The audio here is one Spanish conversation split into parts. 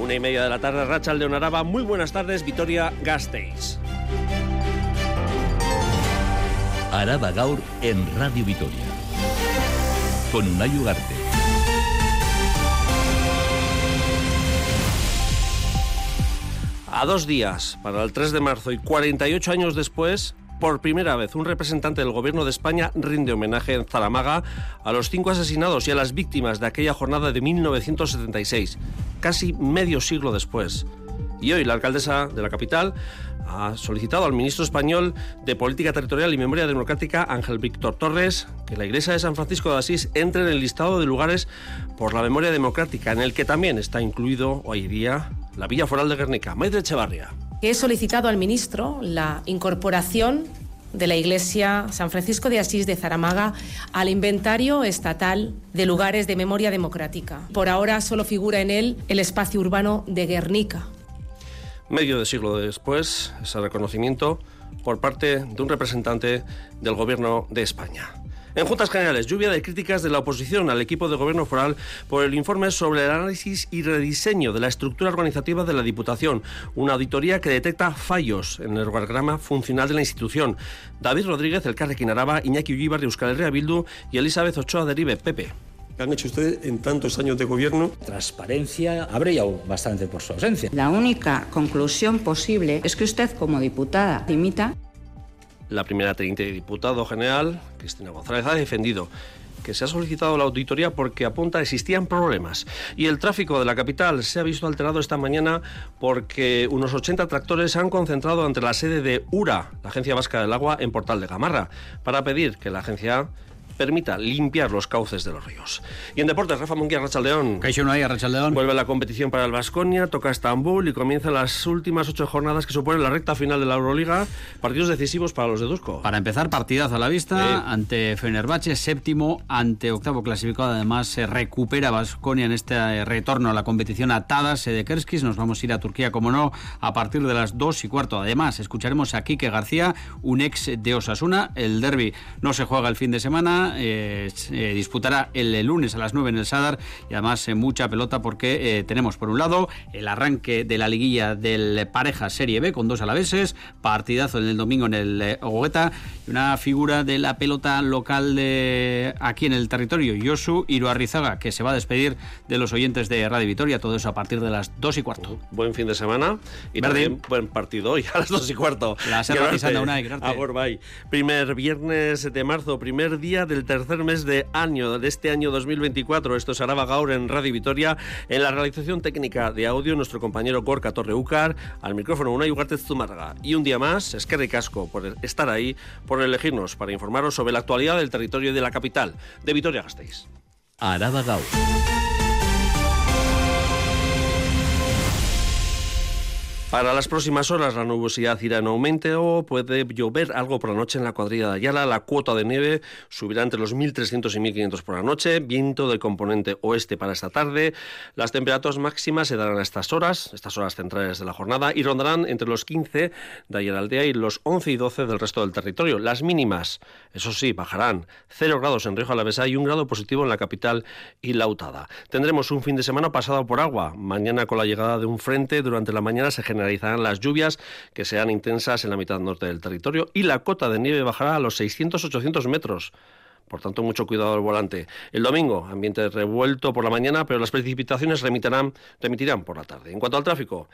Una y media de la tarde, Rachel de Onaraba. Muy buenas tardes, Vitoria Gasteiz. Araba Gaur en Radio Vitoria. Con Unai Ugarte. A dos días, para el 3 de marzo y 48 años después, por primera vez, un representante del Gobierno de España rinde homenaje en Zaramaga a los cinco asesinados y a las víctimas de aquella jornada de 1976, casi medio siglo después. Y hoy la alcaldesa de la capital ha solicitado al ministro español de Política Territorial y Memoria Democrática, Ángel Víctor Torres, que la iglesia de San Francisco de Asís entre en el listado de lugares por la memoria democrática, en el que también está incluido hoy día la Villa Foral de Guernica. Maite He solicitado al ministro la incorporación de la Iglesia San Francisco de Asís de Zaramaga al inventario estatal de lugares de memoria democrática. Por ahora solo figura en él el espacio urbano de Guernica. Medio de siglo después, ese reconocimiento por parte de un representante del Gobierno de España. En Juntas Generales, lluvia de críticas de la oposición al equipo de gobierno foral por el informe sobre el análisis y rediseño de la estructura organizativa de la Diputación, una auditoría que detecta fallos en el organigrama funcional de la institución. David Rodríguez, el Carrequín Araba, Iñaki Ullibar de Euskal Herria Bildu y Elizabeth Ochoa de Ribe, Pepe. ¿Qué han hecho ustedes en tantos años de gobierno? Transparencia ha brillado bastante por su ausencia. La única conclusión posible es que usted, como diputada, imita la primera teniente de diputado general, Cristina González, ha defendido que se ha solicitado la auditoría porque apunta existían problemas. Y el tráfico de la capital se ha visto alterado esta mañana porque unos 80 tractores se han concentrado ante la sede de URA, la Agencia Vasca del Agua, en Portal de Gamarra, para pedir que la agencia permita limpiar los cauces de los ríos. Y en deportes, Rafa Munguía, Rachaldeón. Rachaldeón. Vuelve la competición para el Vasconia, toca Estambul y comienzan las últimas ocho jornadas que suponen la recta final de la Euroliga. Partidos decisivos para los de Dusko. Para empezar, partidazo a la vista ante Fenerbahce, séptimo, ante octavo clasificado. Además, se recupera Vasconia en este retorno a la competición atada, de Kerskis. Nos vamos a ir a Turquía, como no, a partir de las dos y cuarto. Además, escucharemos a Quique García, un ex de Osasuna. El derby no se juega el fin de semana eh, eh, disputará el, lunes a las 9 en el Sadar. Y además eh, mucha pelota porque tenemos por un lado el arranque de la liguilla del pareja Serie B con dos alaveses, partidazo en el domingo en el Ogueta y una figura de la pelota local de aquí en el territorio, Yosu Iruarrizaga, que se va a despedir de los oyentes de Radio Vitoria, todo eso a partir de las 2 y cuarto. Buen fin de semana. Y también buen partido hoy a las 2 y cuarto. La Primer viernes de marzo, primer día del tercer mes de año de este año 2024. Esto es Araba Gaur en Radio Vitoria. En la realización técnica de audio, nuestro compañero Gorka Torreucar. Al micrófono, una Ugarte Zumarga. Y un día más, es que Casco por estar ahí, por elegirnos para informaros sobre la actualidad del territorio de la capital, de Vitoria-Gasteiz. Araba Gaur. Para las próximas horas la nubosidad irá en aumento, puede llover algo por la noche en la cuadrilla de Ayala, la cuota de nieve subirá entre los 1.300 y 1.500 por la noche, viento del componente oeste para esta tarde, las temperaturas máximas se darán a estas horas, estas horas centrales de la jornada, y rondarán entre los 15 de Ayala Aldea y los 11 y 12 del resto del territorio. Las mínimas, eso sí, bajarán 0 grados en Rioja Alavesa y un grado positivo en la capital y Lautada. Tendremos un fin de semana pasado por agua, mañana con la llegada de un frente, durante la mañana se genera generalizarán las lluvias que sean intensas en la mitad norte del territorio y la cota de nieve bajará a los 600-800 metros. Por tanto, mucho cuidado al volante. El domingo, ambiente revuelto por la mañana, pero las precipitaciones remitirán, por la tarde. En cuanto al tráfico,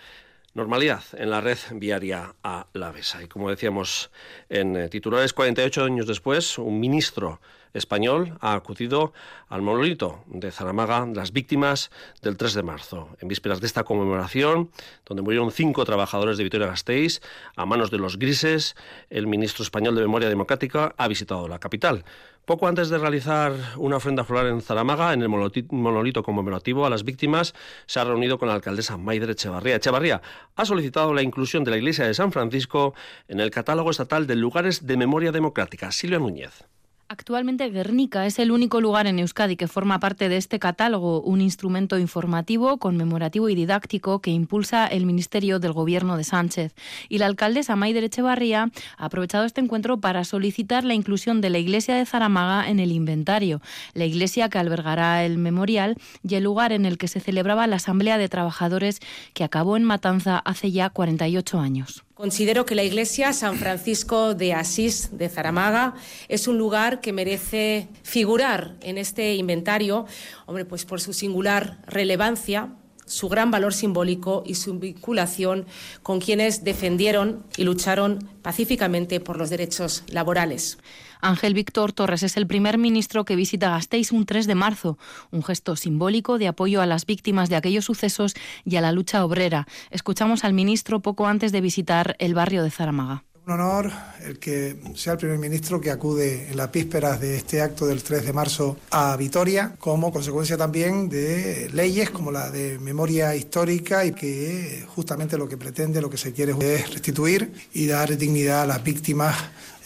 normalidad en la red viaria a la Besa. Y como decíamos en eh, titulares, 48 años después, un ministro español ha acudido al monolito de Zaramaga, las víctimas del 3 de marzo. En vísperas de esta conmemoración, donde murieron cinco trabajadores de Vitoria-Gasteiz a manos de los grises, el ministro español de Memoria Democrática ha visitado la capital. Poco antes de realizar una ofrenda floral en Zaramaga, en el monolito conmemorativo a las víctimas, se ha reunido con la alcaldesa Maider Echevarría. Echevarría ha solicitado la inclusión de la iglesia de San Francisco en el catálogo estatal de lugares de memoria democrática. Silvia Núñez. Actualmente Guernica es el único lugar en Euskadi que forma parte de este catálogo, un instrumento informativo, conmemorativo y didáctico que impulsa el Ministerio del Gobierno de Sánchez. Y la alcaldesa Maider Echevarría ha aprovechado este encuentro para solicitar la inclusión de la iglesia de Zaramaga en el inventario, la iglesia que albergará el memorial y el lugar en el que se celebraba la Asamblea de Trabajadores que acabó en Matanza hace ya 48 años. Considero que la iglesia San Francisco de Asís de Zaramaga es un lugar que merece figurar en este inventario, hombre, pues por su singular relevancia, su gran valor simbólico y su vinculación con quienes defendieron y lucharon pacíficamente por los derechos laborales. Ángel Víctor Torres es el primer ministro que visita Gasteiz un 3 de marzo, un gesto simbólico de apoyo a las víctimas de aquellos sucesos y a la lucha obrera. Escuchamos al ministro poco antes de visitar el barrio de Zaramaga. Un honor el que sea el primer ministro que acude en las vísperas de este acto del 3 de marzo a Vitoria, como consecuencia también de leyes como la de memoria histórica y que justamente lo que pretende, lo que se quiere es restituir y dar dignidad a las víctimas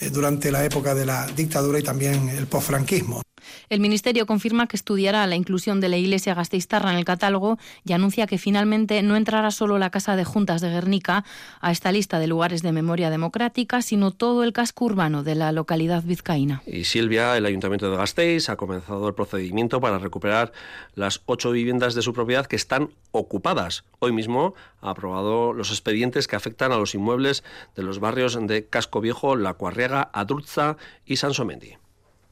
eh, durante la época de la dictadura y también el posfranquismo. El Ministerio confirma que estudiará la inclusión de la Iglesia Gasteiztarra en el catálogo y anuncia que finalmente no entrará solo la Casa de Juntas de Guernica a esta lista de lugares de memoria democrática, sino todo el casco urbano de la localidad vizcaína. Y Silvia, el Ayuntamiento de Gasteiz, ha comenzado el procedimiento para recuperar las ocho viviendas de su propiedad que están ocupadas. Hoy mismo ha aprobado los expedientes que afectan a los inmuebles de los barrios de Casco Viejo, La Cuarriega, Adurza y Sansomendi.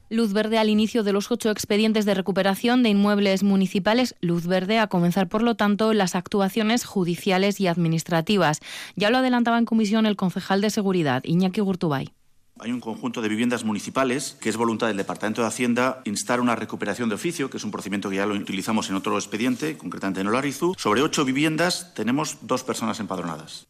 Luz verde al inicio de los ocho expedientes de recuperación de inmuebles municipales. Luz verde a comenzar, por lo tanto, las actuaciones judiciales y administrativas. Ya lo adelantaba en comisión el concejal de Seguridad, Iñaki Gurtubay. Hay un conjunto de viviendas municipales que es voluntad del Departamento de Hacienda instar una recuperación de oficio, que es un procedimiento que ya lo utilizamos en otro expediente, concretamente en Olarizu. Sobre ocho viviendas tenemos dos personas empadronadas.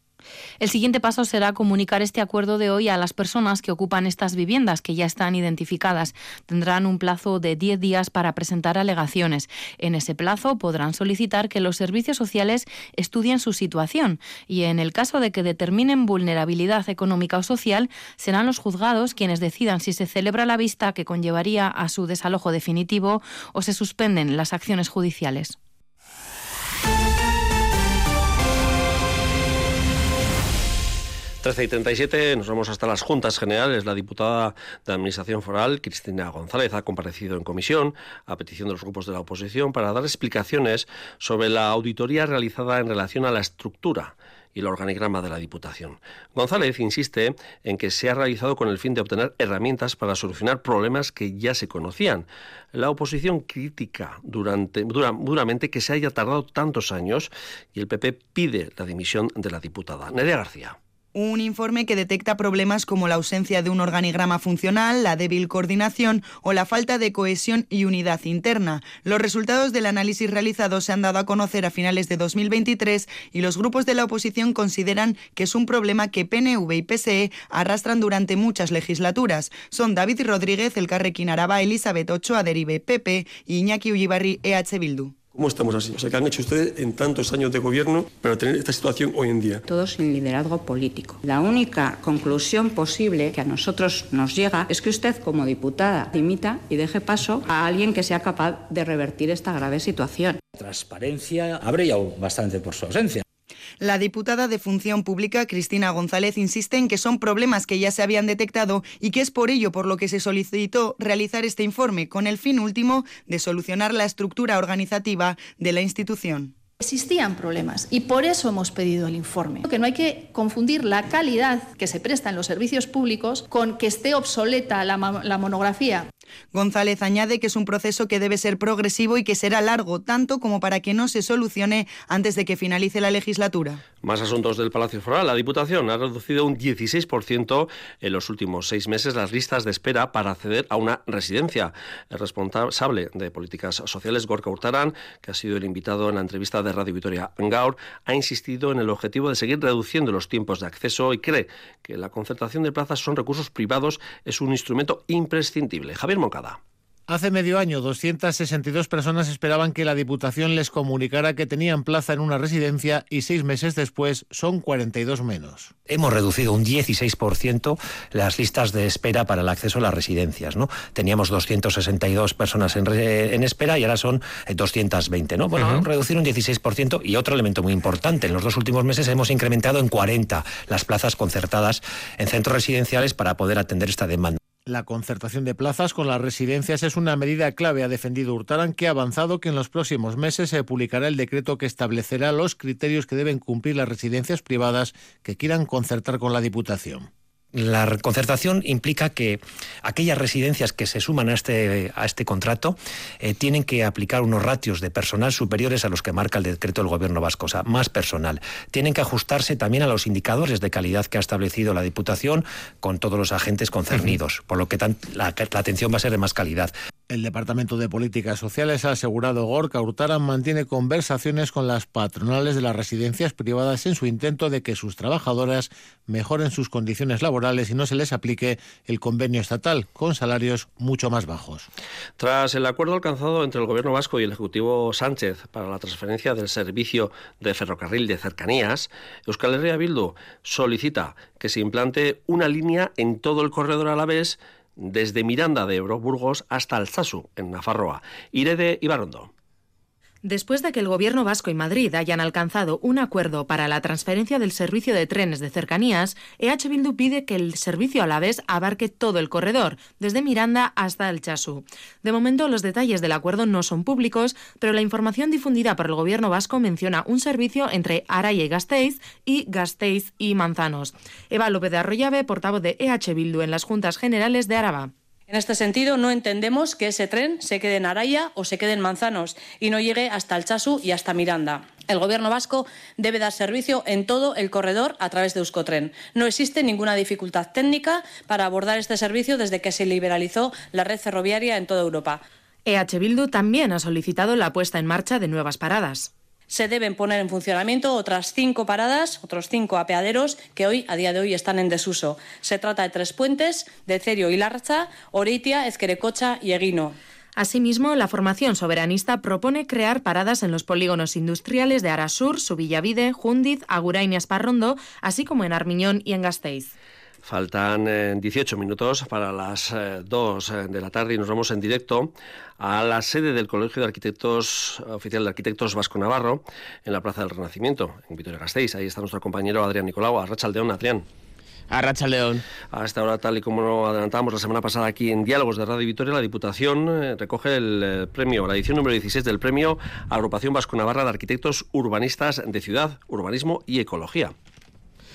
El siguiente paso será comunicar este acuerdo de hoy a las personas que ocupan estas viviendas, que ya están identificadas. Tendrán un plazo de 10 días para presentar alegaciones. En ese plazo podrán solicitar que los servicios sociales estudien su situación y, en el caso de que determinen vulnerabilidad económica o social, serán los juzgados quienes decidan si se celebra la vista que conllevaría a su desalojo definitivo o se suspenden las acciones judiciales. 13 y 37 nos vamos hasta las juntas generales. La diputada de Administración Foral, Cristina González, ha comparecido en comisión a petición de los grupos de la oposición para dar explicaciones sobre la auditoría realizada en relación a la estructura y el organigrama de la Diputación. González insiste en que se ha realizado con el fin de obtener herramientas para solucionar problemas que ya se conocían. La oposición critica durante, duramente que se haya tardado tantos años y el PP pide la dimisión de la diputada. Nerea García. Un informe que detecta problemas como la ausencia de un organigrama funcional, la débil coordinación o la falta de cohesión y unidad interna. Los resultados del análisis realizado se han dado a conocer a finales de 2023 y los grupos de la oposición consideran que es un problema que PNV y PSE arrastran durante muchas legislaturas. Son David Rodríguez, el Carrequín Araba, Elizabeth Ochoa, Derive, PP y Iñaki Ullibarri, EH Bildu. ¿Cómo estamos así? O sea, ¿qué han hecho ustedes en tantos años de gobierno para tener esta situación hoy en día? Todo sin liderazgo político. La única conclusión posible que a nosotros nos llega es que usted, como diputada, dimita y deje paso a alguien que sea capaz de revertir esta grave situación. Transparencia ha brillado bastante por su ausencia. La diputada de Función Pública, Cristina González, insiste en que son problemas que ya se habían detectado y que es por ello por lo que se solicitó realizar este informe, con el fin último de solucionar la estructura organizativa de la institución. Existían problemas y por eso hemos pedido el informe. Que no hay que confundir la calidad que se presta en los servicios públicos con que esté obsoleta la, la monografía. González añade que es un proceso que debe ser progresivo y que será largo, tanto como para que no se solucione antes de que finalice la legislatura. Más asuntos del Palacio Foral. La Diputación ha reducido un 16% en los últimos seis meses las listas de espera para acceder a una residencia. El responsable de políticas sociales, Gorka Hurtarán, que ha sido el invitado en la entrevista de Radio Vitoria Gaur, ha insistido en el objetivo de seguir reduciendo los tiempos de acceso y cree que la concertación de plazas son recursos privados es un instrumento imprescindible. Javier Moncada. Hace medio año, 262 personas esperaban que la Diputación les comunicara que tenían plaza en una residencia y seis meses después son 42 menos. Hemos reducido un 16% las listas de espera para el acceso a las residencias. ¿no? Teníamos 262 personas en, en espera y ahora son 220. ¿no? Bueno, uh -huh. reducir un 16% y otro elemento muy importante. En los dos últimos meses hemos incrementado en 40 las plazas concertadas en centros residenciales para poder atender esta demanda. La concertación de plazas con las residencias es una medida clave, ha defendido Hurtaran, que ha avanzado que en los próximos meses se publicará el decreto que establecerá los criterios que deben cumplir las residencias privadas que quieran concertar con la Diputación. La concertación implica que aquellas residencias que se suman a este, a este contrato eh, tienen que aplicar unos ratios de personal superiores a los que marca el decreto del Gobierno vasco, o sea, más personal. Tienen que ajustarse también a los indicadores de calidad que ha establecido la Diputación con todos los agentes concernidos, por lo que la atención va a ser de más calidad. El Departamento de Políticas Sociales ha asegurado Gorka Hurtaran mantiene conversaciones con las patronales de las residencias privadas en su intento de que sus trabajadoras mejoren sus condiciones laborales y no se les aplique el convenio estatal con salarios mucho más bajos. Tras el acuerdo alcanzado entre el Gobierno vasco y el Ejecutivo Sánchez para la transferencia del servicio de ferrocarril de cercanías, Euskal Herria Bildu solicita que se implante una línea en todo el corredor a la vez desde Miranda de Ebro, Burgos, hasta Alzasu, en Nafarroa. Irede Ibarondo. Después de que el Gobierno vasco y Madrid hayan alcanzado un acuerdo para la transferencia del servicio de trenes de cercanías, EH Bildu pide que el servicio a la vez abarque todo el corredor, desde Miranda hasta el Chasu. De momento, los detalles del acuerdo no son públicos, pero la información difundida por el Gobierno vasco menciona un servicio entre Araya y Gasteiz y Gasteiz y Manzanos. Eva López de Arroyave, portavoz de EH Bildu en las Juntas Generales de Araba. En este sentido, no entendemos que ese tren se quede en Araya o se quede en Manzanos y no llegue hasta el Chasu y hasta Miranda. El Gobierno vasco debe dar servicio en todo el corredor a través de Euskotren. No existe ninguna dificultad técnica para abordar este servicio desde que se liberalizó la red ferroviaria en toda Europa. EH Bildu también ha solicitado la puesta en marcha de nuevas paradas se deben poner en funcionamiento otras cinco paradas, otros cinco apeaderos que hoy, a día de hoy, están en desuso. Se trata de tres puentes, de Cerio y Larcha, Oritia, Ezquerecocha y Eguino. Asimismo, la formación soberanista propone crear paradas en los polígonos industriales de Arasur, Subillavide, Jundiz, Agurain y Esparrondo, así como en Armiñón y en Gasteiz. Faltan eh, 18 minutos para las eh, 2 eh, de la tarde y nos vamos en directo a la sede del Colegio de Arquitectos Oficial de Arquitectos Vasco Navarro en la Plaza del Renacimiento, en Vitoria-Gasteiz. Ahí está nuestro compañero Adrián Nicolau. Arrachaldeón, Adrián. A Racha León. A esta hora, tal y como lo adelantamos la semana pasada aquí en Diálogos de Radio Vitoria, la Diputación eh, recoge el eh, premio, la edición número 16 del premio Agrupación Vasco Navarra de Arquitectos Urbanistas de Ciudad, Urbanismo y Ecología.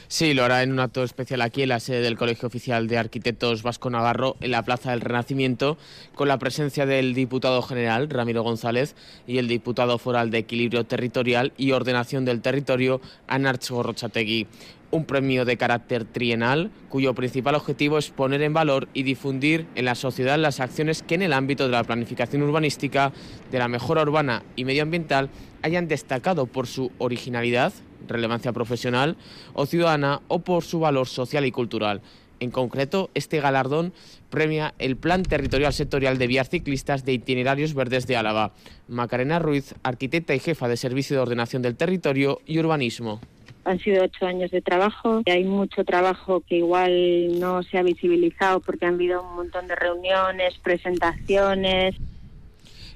Sí, lo hará en un acto especial aquí en la sede del Colegio Oficial de Arquitectos Vasco Navarro, en la Plaza del Renacimiento, con la presencia del diputado general Ramiro González y el diputado foral de Equilibrio Territorial y Ordenación del Territorio, Anarcho Rochategui un premio de carácter trienal cuyo principal objetivo es poner en valor y difundir en la sociedad las acciones que en el ámbito de la planificación urbanística, de la mejora urbana y medioambiental hayan destacado por su originalidad, relevancia profesional o ciudadana o por su valor social y cultural. En concreto, este galardón premia el Plan Territorial Sectorial de Vías Ciclistas de Itinerarios Verdes de Álava. Macarena Ruiz, arquitecta y jefa de Servicio de Ordenación del Territorio y Urbanismo. Han sido ocho años de trabajo y hay mucho trabajo que igual no se ha visibilizado porque han habido un montón de reuniones, presentaciones.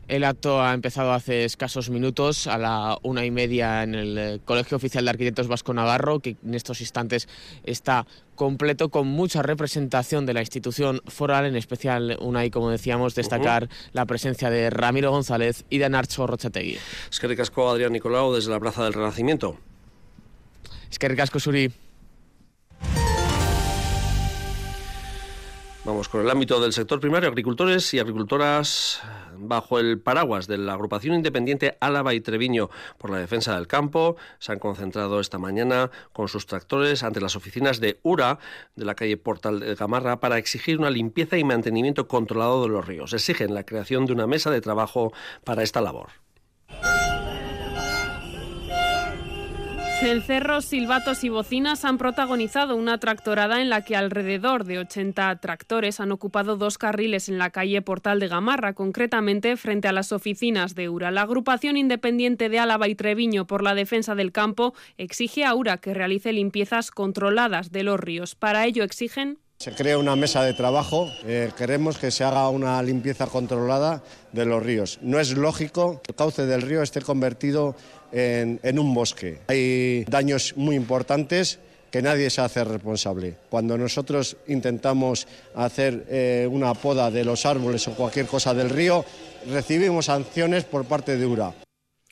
El acto ha empezado hace escasos minutos, a la una y media, en el Colegio Oficial de Arquitectos Vasco Navarro, que en estos instantes está completo con mucha representación de la institución foral, en especial una y como decíamos, destacar uh -huh. la presencia de Ramiro González y de Narcho Rochategui. Es que ricasco Adrián Nicolau desde la Plaza del Renacimiento. Es que ricasco Suri. Vamos con el ámbito del sector primario, agricultores y agricultoras bajo el paraguas de la agrupación independiente Álava y Treviño por la defensa del campo se han concentrado esta mañana con sus tractores ante las oficinas de URA de la calle Portal de Gamarra para exigir una limpieza y mantenimiento controlado de los ríos. Exigen la creación de una mesa de trabajo para esta labor. Cencerros, silbatos y bocinas han protagonizado una tractorada en la que alrededor de 80 tractores han ocupado dos carriles en la calle Portal de Gamarra, concretamente frente a las oficinas de URA. La agrupación independiente de Álava y Treviño por la defensa del campo exige a URA que realice limpiezas controladas de los ríos. Para ello exigen se crea una mesa de trabajo, eh, queremos que se haga una limpieza controlada de los ríos. No es lógico que el cauce del río esté convertido en, un bosque. Hay daños muy importantes que nadie se hace responsable. Cuando nosotros intentamos hacer eh, una poda de los árboles o cualquier cosa del río, recibimos sanciones por parte de URA.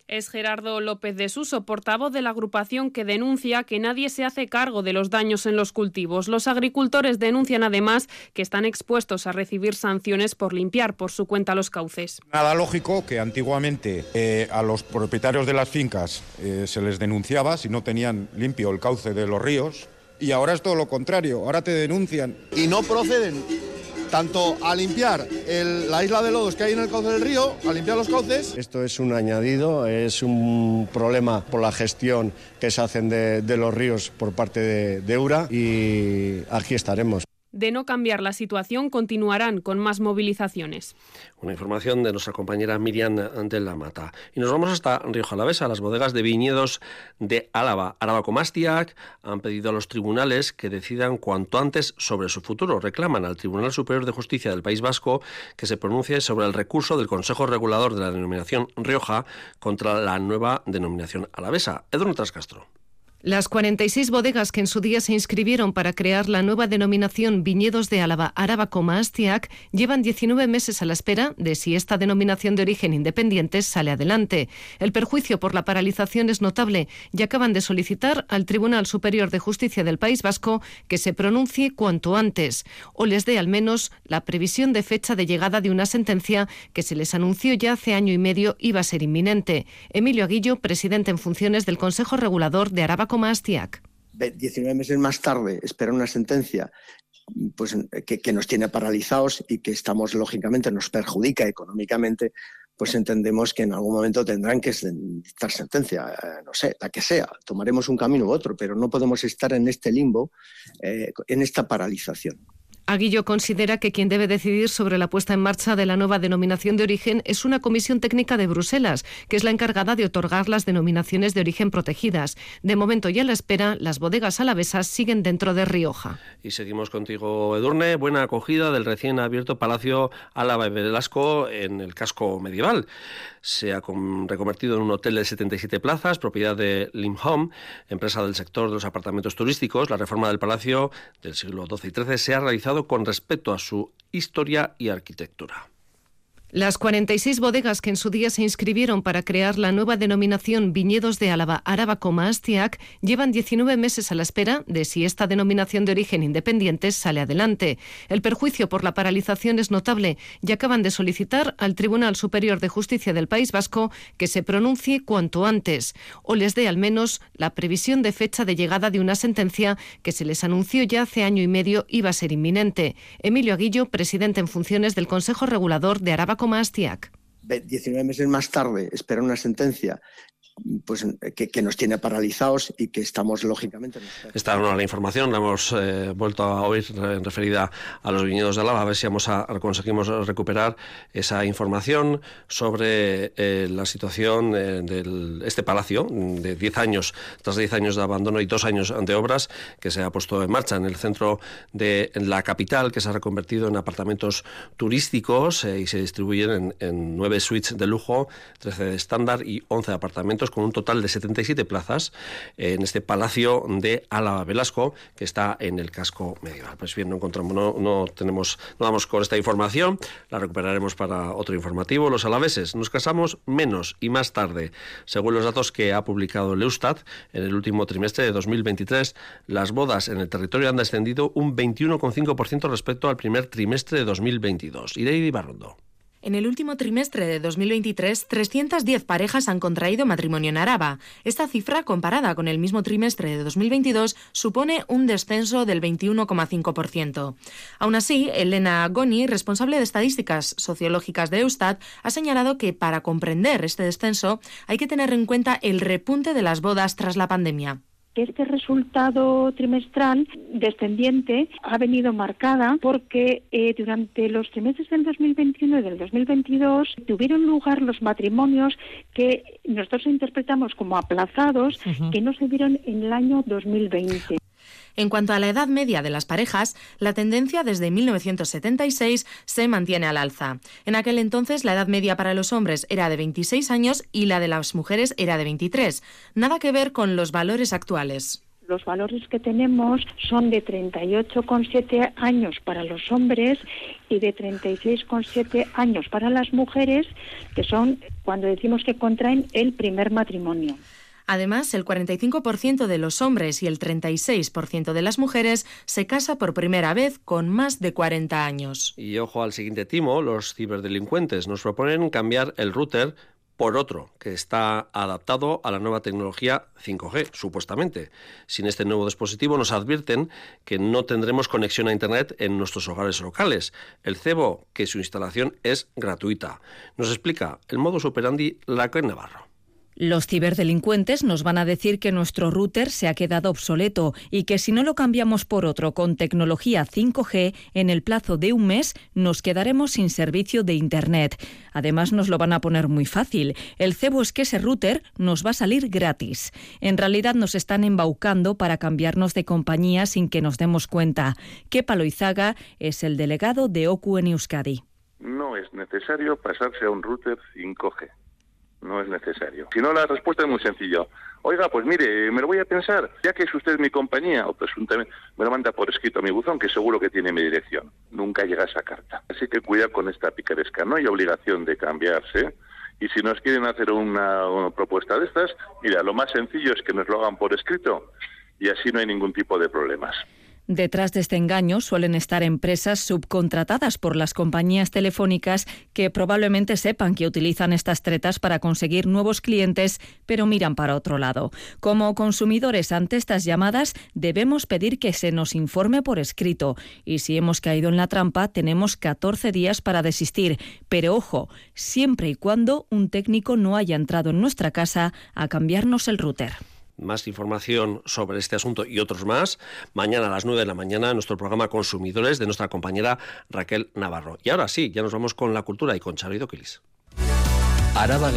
Es Gerardo López de Suso, portavoz de la agrupación que denuncia que nadie se hace cargo de los daños en los cultivos. Los agricultores denuncian además que están expuestos a recibir sanciones por limpiar por su cuenta los cauces. Nada lógico que antiguamente eh, a los propietarios de las fincas eh, se les denunciaba si no tenían limpio el cauce de los ríos y ahora es todo lo contrario, ahora te denuncian. Y no proceden tanto a limpiar la isla de lodos que hay en el cauce del río, a limpiar los cauces. Esto es un añadido, es un problema por la gestión que se hacen de, los ríos por parte de, de URA y aquí estaremos. De no cambiar la situación, continuarán con más movilizaciones. Una información de nuestra compañera Miriam de la Mata. Y nos vamos hasta Río Jalavesa. Las bodegas de viñedos de Álava, Álava Comastiac, han pedido a los tribunales que decidan cuanto antes sobre su futuro. Reclaman al Tribunal Superior de Justicia del País Vasco que se pronuncie sobre el recurso del Consejo Regulador de la denominación Rioja contra la nueva denominación alavesa. Edwin Trascastro. Las 46 bodegas que en su día se inscribieron para crear la nueva denominación Viñedos de Álava Araba Astiac llevan 19 meses a la espera de si esta denominación de origen independiente sale adelante. El perjuicio por la paralización es notable y acaban de solicitar al Tribunal Superior de Justicia del País Vasco que se pronuncie cuanto antes o les dé al menos la previsión de fecha de llegada de una sentencia que se les anunció ya hace año y medio iba a ser inminente. Emilio Aguillo, presidente en funciones del Consejo Regulador de Araba 19 meses más tarde espera una sentencia pues, que, nos tiene paralizados y que estamos, lógicamente, nos perjudica económicamente, pues entendemos que en algún momento tendrán que dictar sentencia, eh, no sé, la que sea. Tomaremos un camino u otro, pero no podemos estar en este limbo, eh, en esta paralización. Aguillo considera que quien debe decidir sobre la puesta en marcha de la nueva denominación de origen es una comisión técnica de Bruselas, que es la encargada de otorgar las denominaciones de origen protegidas. De momento y a la espera, las bodegas alavesas siguen dentro de Rioja. Y seguimos contigo, Edurne. Buena acogida del recién abierto Palacio Álava Velasco en el casco medieval. Se ha reconvertido en un hotel de 77 plazas, propiedad de Lim Home, empresa del sector de los apartamentos turísticos. La reforma del palacio del siglo XII y XIII se ha realizado con respecto a su historia y arquitectura. Las 46 bodegas que en su día se inscribieron para crear la nueva denominación Viñedos de Álava Araba Astiac llevan 19 meses a la espera de si esta denominación de origen independiente sale adelante. El perjuicio por la paralización es notable y acaban de solicitar al Tribunal Superior de Justicia del País Vasco que se pronuncie cuanto antes o les dé al menos la previsión de fecha de llegada de una sentencia que se les anunció ya hace año y medio iba a ser inminente. Emilio Aguillo, presidente en funciones del Consejo Regulador de Araba Astiac. 19 meses más tarde espera una sentencia pues, que, nos tiene paralizados y que estamos lógicamente. Esta era la información, la hemos eh, vuelto a oír referida a los viñedos de Álava, a ver si vamos a, conseguimos recuperar esa información sobre eh, la situación eh, de este palacio de 10 años, tras 10 años de abandono y dos años de obras que se ha puesto en marcha en el centro de la capital, que se ha reconvertido en apartamentos turísticos y se distribuyen en, en 9 suites de lujo, 13 de estándar y 11 apartamentos con un total de 77 plazas en este palacio de Álava Velasco que está en el casco medieval. Pues bien, no encontramos, no, tenemos, no damos con esta información, la recuperaremos para otro informativo. Los alaveses nos casamos menos y más tarde. Según los datos que ha publicado el Eustat, en el último trimestre de 2023, las bodas en el territorio han descendido un 21,5% respecto al primer trimestre de 2022. Irei Barrondo. En el último trimestre de 2023, 310 parejas han contraído matrimonio en Araba. Esta cifra, comparada con el mismo trimestre de 2022, supone un descenso del 21,5%. Aún así, Elena Goni, responsable de estadísticas sociológicas de Eustat, ha señalado que para comprender este descenso hay que tener en cuenta el repunte de las bodas tras la pandemia que este resultado trimestral descendiente ha venido marcada porque eh, durante los trimestres del 2021 y del 2022 tuvieron lugar los matrimonios que nosotros interpretamos como aplazados, que no se vieron en el año 2020. En cuanto a la edad media de las parejas, la tendencia desde 1976 se mantiene al alza. En aquel entonces la edad media para los hombres era de 26 años y la de las mujeres era de 23. Nada que ver con los valores actuales. Los valores que tenemos son de 38,7 años para los hombres y de 36,7 años para las mujeres, que son cuando decimos que contraen el primer matrimonio. Además, el 45% de los hombres y el 36% de las mujeres se casa por primera vez con más de 40 años. Y ojo al siguiente timo, los ciberdelincuentes nos proponen cambiar el router por otro que está adaptado a la nueva tecnología 5G, supuestamente. Sin este nuevo dispositivo nos advierten que no tendremos conexión a Internet en nuestros hogares locales. El cebo, que su instalación es gratuita. Nos explica el modo operandi la Navarro. Los ciberdelincuentes nos van a decir que nuestro router se ha quedado obsoleto y que si no lo cambiamos por otro con tecnología 5G, en el plazo de un mes nos quedaremos sin servicio de Internet. Además nos lo van a poner muy fácil. El cebo es que ese router nos va a salir gratis. En realidad nos están embaucando para cambiarnos de compañía sin que nos demos cuenta. Kepa Loizaga es el delegado de OCU en Euskadi. No es necesario pasarse a un router 5G no es necesario. Si no, la respuesta es muy sencilla. Oiga, pues mire, me lo voy a pensar, ya que es usted mi compañía, o presuntamente me lo manda por escrito a mi buzón, que seguro que tiene mi dirección. Nunca llega esa carta. Así que cuida con esta picaresca. No hay obligación de cambiarse. Y si nos quieren hacer una, una propuesta de estas, mira, lo más sencillo es que nos lo hagan por escrito y así no hay ningún tipo de problemas. Detrás de este engaño suelen estar empresas subcontratadas por las compañías telefónicas que probablemente sepan que utilizan estas tretas para conseguir nuevos clientes, pero miran para otro lado. Como consumidores ante estas llamadas, debemos pedir que se nos informe por escrito y si hemos caído en la trampa, tenemos 14 días para desistir. Pero ojo, siempre y cuando un técnico no haya entrado en nuestra casa a cambiarnos el router más información sobre este asunto y otros más mañana a las 9 de la mañana en nuestro programa Consumidores de nuestra compañera Raquel Navarro. Y ahora sí, ya nos vamos con la cultura y con Charo Doquilis. Araba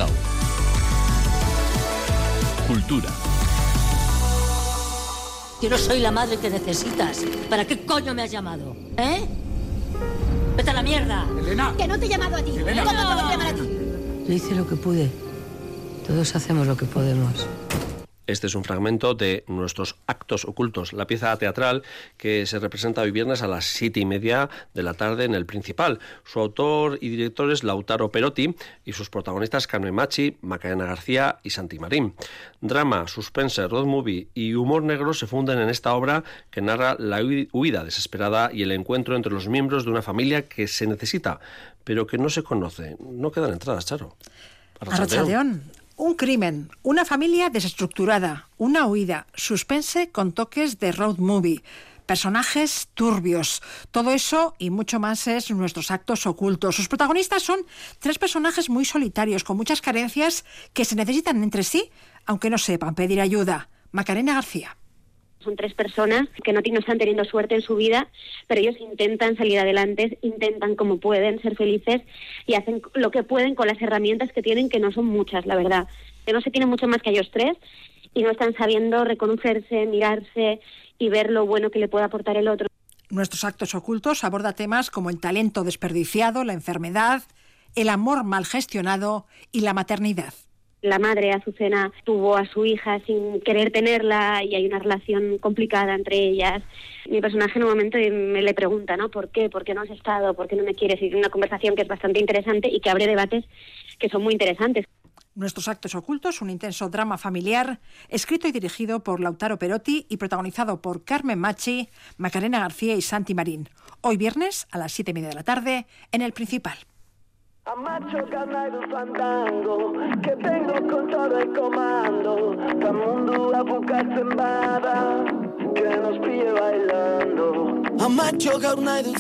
Cultura. Yo no soy la madre que necesitas. ¿Para qué coño me has llamado? ¿Eh? ¡Vete a la mierda! ¡Elena! Que no te he llamado a ti. Elena. ¿Cómo te voy a llamar a ti? Yo hice lo que pude. Todos hacemos lo que podemos. Este es un fragmento de nuestros actos ocultos, la pieza teatral que se representa hoy viernes a las siete y media de la tarde en el Principal. Su autor y director es Lautaro Perotti y sus protagonistas Carmen Machi, Macarena García y Santi Marín. Drama, suspense, road movie y humor negro se funden en esta obra que narra la huida desesperada y el encuentro entre los miembros de una familia que se necesita, pero que no se conoce. No quedan entradas, Charo. Arrachaldeón. Un crimen, una familia desestructurada, una huida, suspense con toques de road movie, personajes turbios. Todo eso y mucho más es nuestros actos ocultos. Sus protagonistas son tres personajes muy solitarios, con muchas carencias que se necesitan entre sí, aunque no sepan pedir ayuda. Macarena García. Son tres personas que no, están teniendo suerte en su vida, pero ellos intentan salir adelante, intentan como pueden ser felices y hacen lo que pueden con las herramientas que tienen, que no son muchas, la verdad. Que no se tienen mucho más que ellos tres y no están sabiendo reconocerse, mirarse y ver lo bueno que le puede aportar el otro. Nuestros actos ocultos aborda temas como el talento desperdiciado, la enfermedad, el amor mal gestionado y la maternidad la madre Azucena tuvo a su hija sin querer tenerla y hay una relación complicada entre ellas. Mi personaje en un momento me le pregunta, ¿no? ¿Por qué? ¿Por qué no has estado? ¿Por qué no me quieres? Y una conversación que es bastante interesante y que abre debates que son muy interesantes. Nuestros actos ocultos, un intenso drama familiar, escrito y dirigido por Lautaro Perotti y protagonizado por Carmen Machi, Macarena García y Santi Marín. Hoy viernes a las siete y media de la tarde en el Principal. Amacho ganaido fandango Que vengo con todo el comando Pa' mundo a buscar sembada Que nos pille bailando Amacho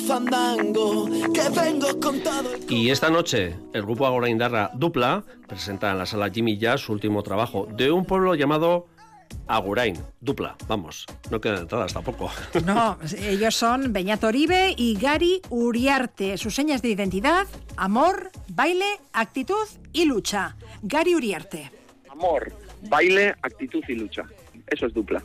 fandango Que vengo con todo el Y esta noche, el grupo Agora Indarra Dupla presenta en la sala Jimmy Jazz su último trabajo de un pueblo llamado Agurain, dupla, vamos, no quedan entradas tampoco. No, ellos son Beñat Oribe y Gary Uriarte. Sus señas de identidad, amor, baile, actitud y lucha. Gary Uriarte. Amor, baile, actitud y lucha. Eso es dupla.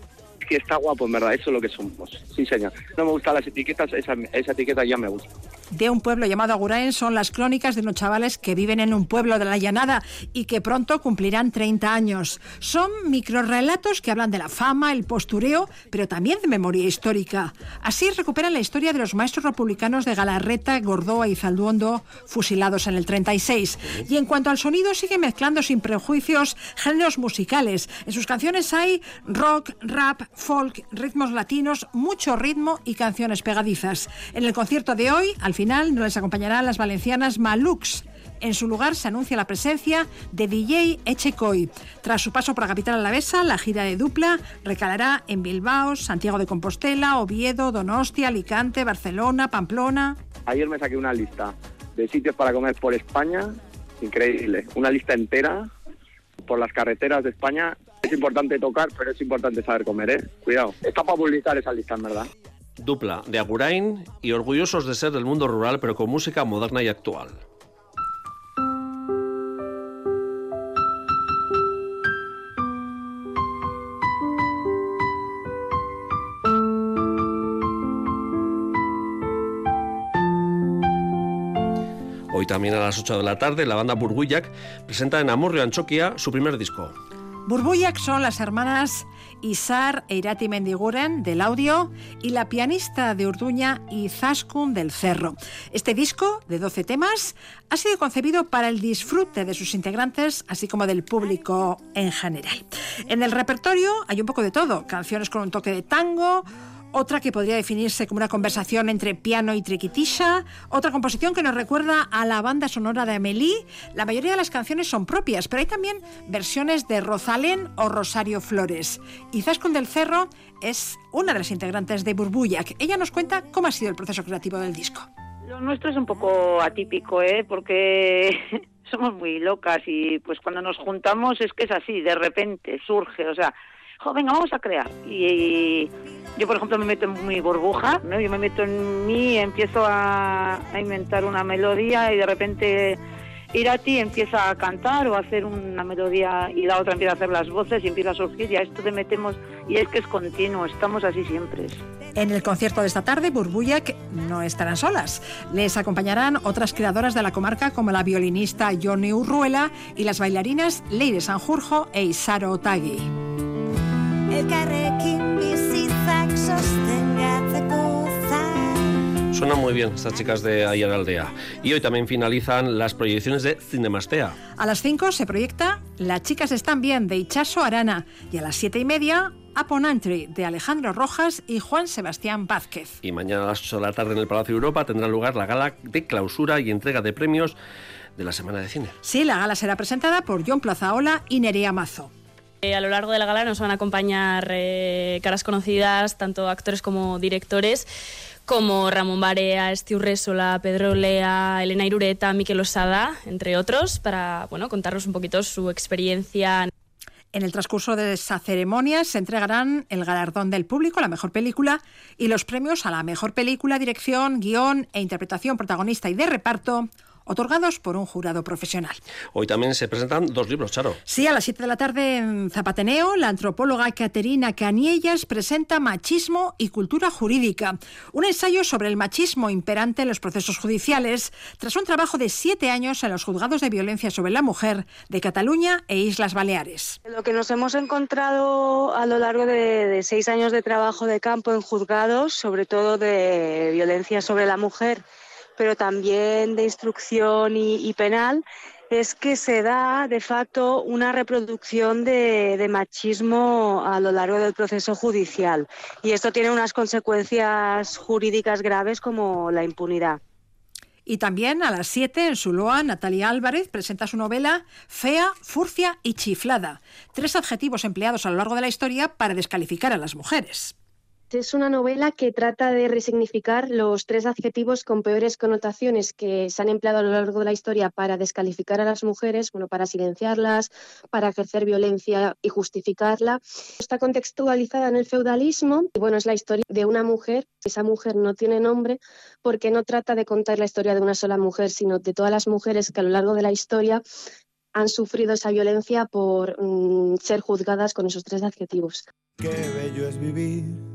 Que está guapo, en verdad, eso es lo que somos. Sí, señor. No me gustan las etiquetas, esa, esa etiqueta ya me gusta de un pueblo llamado Agurain son las crónicas de unos chavales que viven en un pueblo de la llanada y que pronto cumplirán 30 años. Son microrelatos que hablan de la fama, el postureo, pero también de memoria histórica. Así recuperan la historia de los maestros republicanos de Galarreta, Gordoa y Zalduondo, fusilados en el 36. Y en cuanto al sonido, sigue mezclando sin prejuicios géneros musicales. En sus canciones hay rock, rap, folk, ritmos latinos, mucho ritmo y canciones pegadizas. En el concierto de hoy, al final nos les acompañarán las valencianas Malux. En su lugar se anuncia la presencia de DJ Echecoy. Tras su paso por la capital alavesa, la gira de dupla recalará en Bilbao, Santiago de Compostela, Oviedo, Donostia, Alicante, Barcelona, Pamplona. Ayer me saqué una lista de sitios para comer por España, increíble, una lista entera por las carreteras de España. Es importante tocar, pero es importante saber comer, ¿eh? Cuidado. Está para publicar esa lista, en verdad dupla de Agurain y orgullosos de ser del mundo rural pero con música moderna y actual. Hoy también a las 8 de la tarde la banda Burguyac presenta en Amurrio Anchoquia su primer disco. Burbuyak son las hermanas Isar e Irati Mendiguren del audio y la pianista de Urduña Izaskun del Cerro. Este disco, de 12 temas, ha sido concebido para el disfrute de sus integrantes, así como del público en general. En el repertorio hay un poco de todo, canciones con un toque de tango, otra que podría definirse como una conversación entre piano y triquitisha, otra composición que nos recuerda a la banda sonora de Amélie. La mayoría de las canciones son propias, pero hay también versiones de Rosalén o Rosario Flores. Y del Cerro es una de las integrantes de Burbuyak. Ella nos cuenta cómo ha sido el proceso creativo del disco. Lo nuestro es un poco atípico, ¿eh? porque somos muy locas y pues cuando nos juntamos es que es así, de repente surge, o sea, venga, vamos a crear. Y, yo, por ejemplo, me meto en mi burbuja, ¿no? Yo me meto en mí, empiezo a, inventar una melodía y de repente Irati empieza a cantar o a hacer una melodía y la otra empieza a hacer las voces y empieza a surgir y a esto te metemos y es que es continuo, estamos así siempre. En el concierto de esta tarde, Burbuyak no estarán solas. Les acompañarán otras creadoras de la comarca como la violinista Johnny Urruela y las bailarinas Leire Sanjurjo e Isaro Otagi. Suena muy bien estas chicas de Ayer Aldea. Y hoy también finalizan las proyecciones de Cinemastea. A las 5 se proyecta Las chicas están bien de Ichaso Arana y a las 7 y media Aponantry de Alejandro Rojas y Juan Sebastián Vázquez. Y mañana a las 8 de la tarde en el Palacio Europa tendrá lugar la gala de clausura y entrega de premios de la Semana de Cine. Sí, la gala será presentada por John Plazaola y Nerea Mazo. A lo largo de la gala nos van a acompañar eh, caras conocidas, tanto actores como directores, como Ramón Barea, Esti Urresola, Pedro Lea, Elena Irureta, Miquel Osada, entre otros, para bueno, contarnos un poquito su experiencia. En el transcurso de esa ceremonia se entregarán el galardón del público, la mejor película, y los premios a la mejor película, dirección, guion e interpretación protagonista y de reparto otorgados por un jurado profesional. Hoy también se presentan dos libros, Charo. Sí, a las 7 de la tarde en Zapateneo, la antropóloga Caterina Caniellas presenta Machismo y Cultura Jurídica, un ensayo sobre el machismo imperante en los procesos judiciales, tras un trabajo de siete años en los juzgados de violencia sobre la mujer de Cataluña e Islas Baleares. Lo que nos hemos encontrado a lo largo de, de seis años de trabajo de campo en juzgados, sobre todo de violencia sobre la mujer, pero también de instrucción y, penal, es que se da de facto una reproducción de, machismo a lo largo del proceso judicial y esto tiene unas consecuencias jurídicas graves como la impunidad. Y también a las 7 en Zuloa, Natalia Álvarez presenta su novela Fea, Furcia y Chiflada, tres adjetivos empleados a lo largo de la historia para descalificar a las mujeres. Es una novela que trata de resignificar los tres adjetivos con peores connotaciones que se han empleado a lo largo de la historia para descalificar a las mujeres, bueno, para silenciarlas, para ejercer violencia y justificarla. Está contextualizada en el feudalismo y bueno, es la historia de una mujer. Esa mujer no tiene nombre porque no trata de contar la historia de una sola mujer, sino de todas las mujeres que a lo largo de la historia han sufrido esa violencia por mm, ser juzgadas con esos tres adjetivos. Qué bello es vivir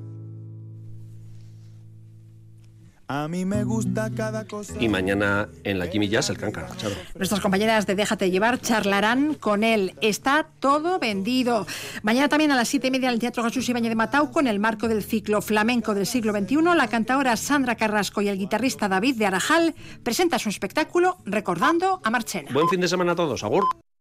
A mí me gusta cada cosa. Y mañana en la Jazz el canca. Nuestras compañeras de Déjate Llevar charlarán con él. Está todo vendido. Mañana también a las siete y media en el Teatro Jesús Ibañez de Matau, con el marco del ciclo flamenco del siglo XXI, la cantadora Sandra Carrasco y el guitarrista David de Arajal presentan su espectáculo recordando a Marchena. Buen fin de semana a todos. Agur.